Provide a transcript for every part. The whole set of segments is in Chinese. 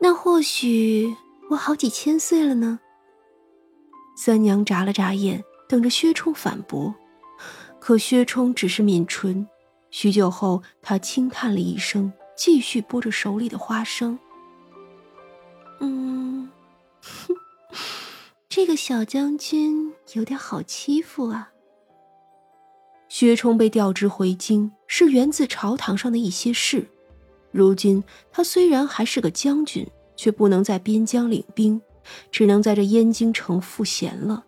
那或许我好几千岁了呢。三娘眨了眨眼，等着薛冲反驳，可薛冲只是抿唇。许久后，他轻叹了一声，继续剥着手里的花生。嗯，这个小将军有点好欺负啊。薛冲被调职回京，是源自朝堂上的一些事。如今他虽然还是个将军，却不能在边疆领兵，只能在这燕京城赋闲了。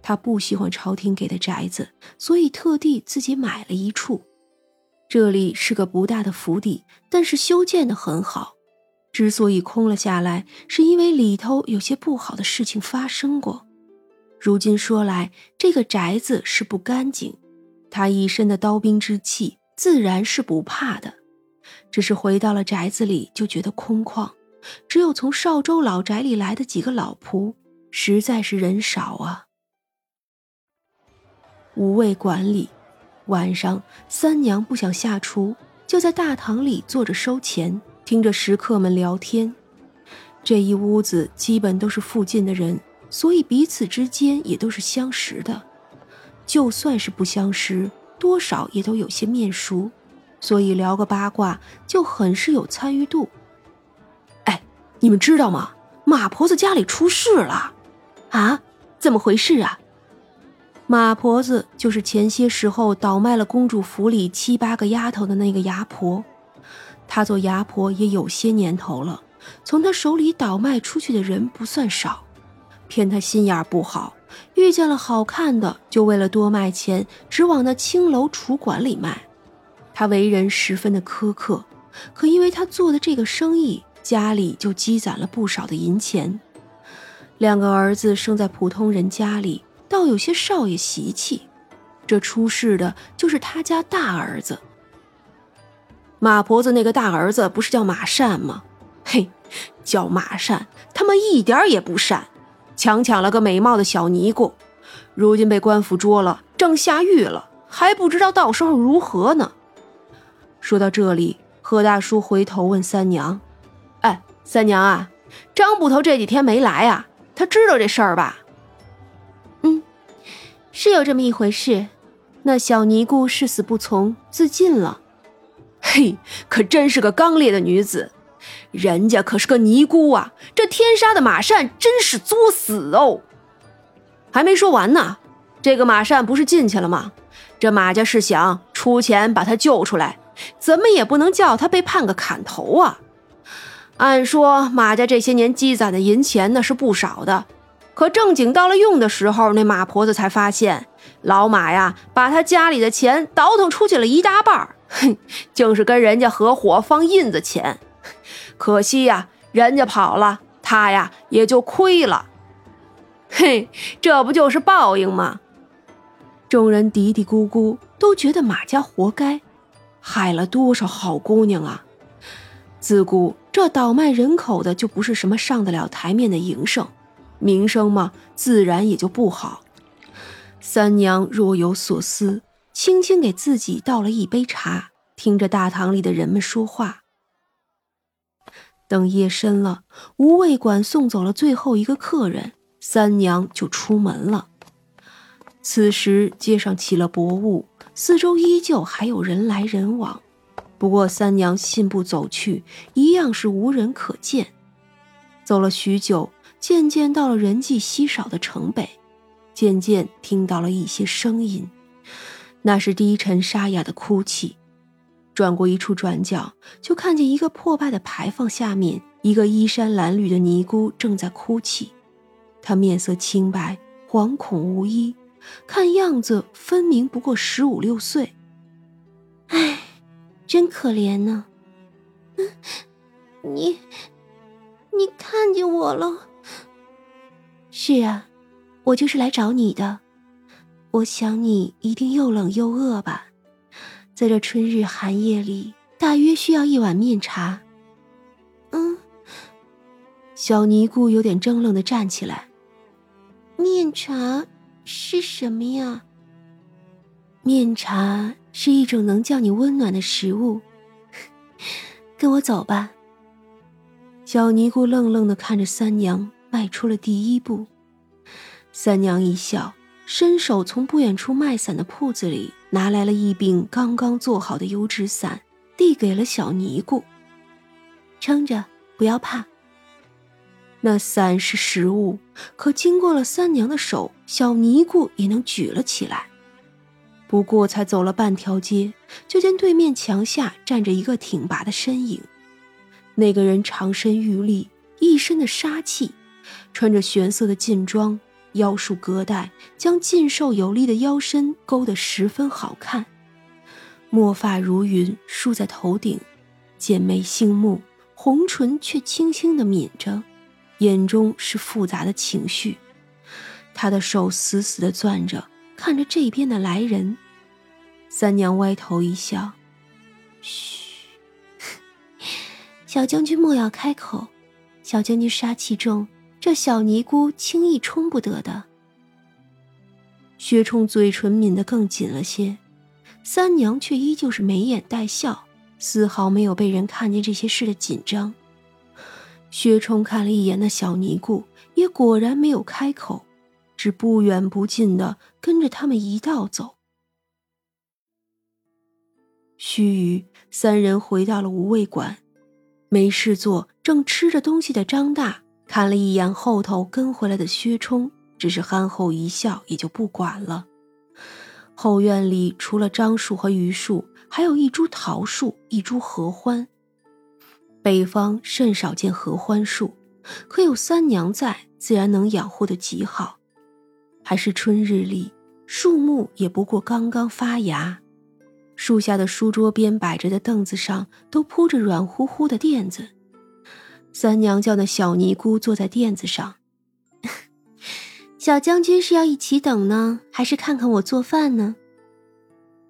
他不喜欢朝廷给的宅子，所以特地自己买了一处。这里是个不大的府邸，但是修建的很好。之所以空了下来，是因为里头有些不好的事情发生过。如今说来，这个宅子是不干净。他一身的刀兵之气，自然是不怕的。只是回到了宅子里，就觉得空旷，只有从邵州老宅里来的几个老仆，实在是人少啊。无卫馆里，晚上三娘不想下厨，就在大堂里坐着收钱，听着食客们聊天。这一屋子基本都是附近的人，所以彼此之间也都是相识的。就算是不相识，多少也都有些面熟。所以聊个八卦就很是有参与度。哎，你们知道吗？马婆子家里出事了，啊？怎么回事啊？马婆子就是前些时候倒卖了公主府里七八个丫头的那个牙婆。她做牙婆也有些年头了，从她手里倒卖出去的人不算少。偏她心眼不好，遇见了好看的，就为了多卖钱，只往那青楼楚馆里卖。他为人十分的苛刻，可因为他做的这个生意，家里就积攒了不少的银钱。两个儿子生在普通人家里，倒有些少爷习气。这出事的就是他家大儿子。马婆子那个大儿子不是叫马善吗？嘿，叫马善，他们一点也不善，强抢了个美貌的小尼姑，如今被官府捉了，正下狱了，还不知道到时候如何呢。说到这里，贺大叔回头问三娘：“哎，三娘啊，张捕头这几天没来啊？他知道这事儿吧？”“嗯，是有这么一回事。那小尼姑誓死不从，自尽了。嘿，可真是个刚烈的女子。人家可是个尼姑啊！这天杀的马善真是作死哦！还没说完呢，这个马善不是进去了吗？这马家是想出钱把他救出来。”怎么也不能叫他被判个砍头啊！按说马家这些年积攒的银钱那是不少的，可正经到了用的时候，那马婆子才发现老马呀把他家里的钱倒腾出去了一大半哼，竟是跟人家合伙放印子钱。可惜呀，人家跑了，他呀也就亏了。嘿，这不就是报应吗？众人嘀嘀咕咕，都觉得马家活该。害了多少好姑娘啊！自古这倒卖人口的就不是什么上得了台面的营生，名声嘛，自然也就不好。三娘若有所思，轻轻给自己倒了一杯茶，听着大堂里的人们说话。等夜深了，无卫馆送走了最后一个客人，三娘就出门了。此时街上起了薄雾。四周依旧还有人来人往，不过三娘信步走去，一样是无人可见。走了许久，渐渐到了人迹稀少的城北，渐渐听到了一些声音，那是低沉沙哑的哭泣。转过一处转角，就看见一个破败的牌坊下面，一个衣衫褴褛的尼姑正在哭泣，她面色清白，惶恐无依。看样子分明不过十五六岁，唉，真可怜呢。嗯你，你看见我了？是啊，我就是来找你的。我想你一定又冷又饿吧，在这春日寒夜里，大约需要一碗面茶。嗯，小尼姑有点怔愣的站起来，面茶。是什么呀？面茶是一种能叫你温暖的食物。跟我走吧。小尼姑愣愣地看着三娘，迈出了第一步。三娘一笑，伸手从不远处卖伞的铺子里拿来了一柄刚刚做好的油纸伞，递给了小尼姑：“撑着，不要怕。”那伞是实物，可经过了三娘的手，小尼姑也能举了起来。不过才走了半条街，就见对面墙下站着一个挺拔的身影。那个人长身玉立，一身的杀气，穿着玄色的劲装，腰束革带，将劲瘦有力的腰身勾得十分好看。墨发如云，梳在头顶，剑眉星目，红唇却轻轻的抿着。眼中是复杂的情绪，他的手死死的攥着，看着这边的来人。三娘歪头一笑：“嘘，小将军莫要开口。小将军杀气重，这小尼姑轻易冲不得的。”薛冲嘴唇抿得更紧了些，三娘却依旧是眉眼带笑，丝毫没有被人看见这些事的紧张。薛冲看了一眼那小尼姑，也果然没有开口，只不远不近的跟着他们一道走。须臾，三人回到了无味馆，没事做，正吃着东西的张大看了一眼后头跟回来的薛冲，只是憨厚一笑，也就不管了。后院里除了樟树和榆树，还有一株桃树，一株合欢。北方甚少见合欢树，可有三娘在，自然能养护的极好。还是春日里，树木也不过刚刚发芽。树下的书桌边摆着的凳子上，都铺着软乎乎的垫子。三娘叫那小尼姑坐在垫子上。小将军是要一起等呢，还是看看我做饭呢？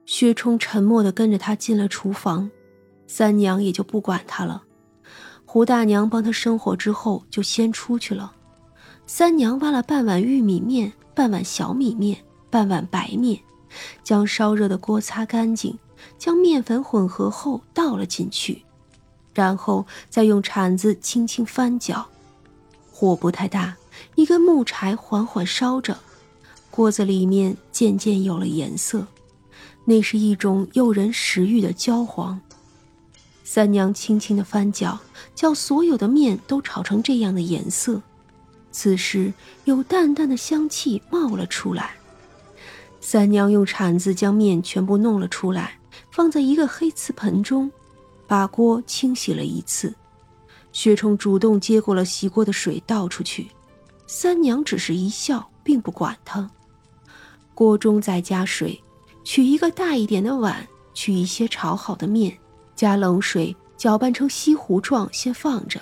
薛冲沉默地跟着他进了厨房，三娘也就不管他了。胡大娘帮他生火之后，就先出去了。三娘挖了半碗玉米面，半碗小米面，半碗白面，将烧热的锅擦干净，将面粉混合后倒了进去，然后再用铲子轻轻翻搅。火不太大，一根木柴缓缓烧着，锅子里面渐渐有了颜色，那是一种诱人食欲的焦黄。三娘轻轻的翻搅，叫所有的面都炒成这样的颜色。此时有淡淡的香气冒了出来。三娘用铲子将面全部弄了出来，放在一个黑瓷盆中，把锅清洗了一次。薛冲主动接过了洗锅的水倒出去，三娘只是一笑，并不管他。锅中再加水，取一个大一点的碗，取一些炒好的面。加冷水搅拌成稀糊状，先放着。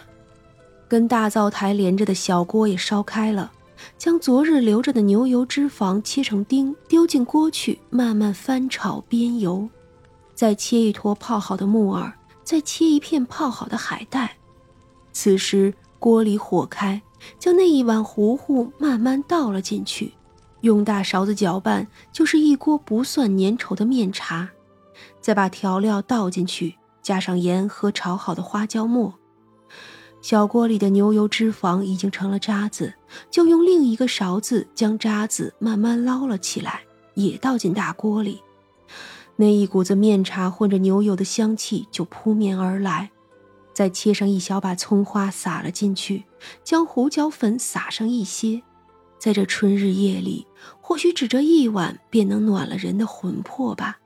跟大灶台连着的小锅也烧开了，将昨日留着的牛油脂肪切成丁，丢进锅去，慢慢翻炒煸油。再切一坨泡好的木耳，再切一片泡好的海带。此时锅里火开，将那一碗糊糊慢慢倒了进去，用大勺子搅拌，就是一锅不算粘稠的面茶。再把调料倒进去。加上盐和炒好的花椒末，小锅里的牛油脂肪已经成了渣子，就用另一个勺子将渣子慢慢捞了起来，也倒进大锅里。那一股子面茶混着牛油的香气就扑面而来。再切上一小把葱花撒了进去，将胡椒粉撒上一些。在这春日夜里，或许只这一碗便能暖了人的魂魄吧。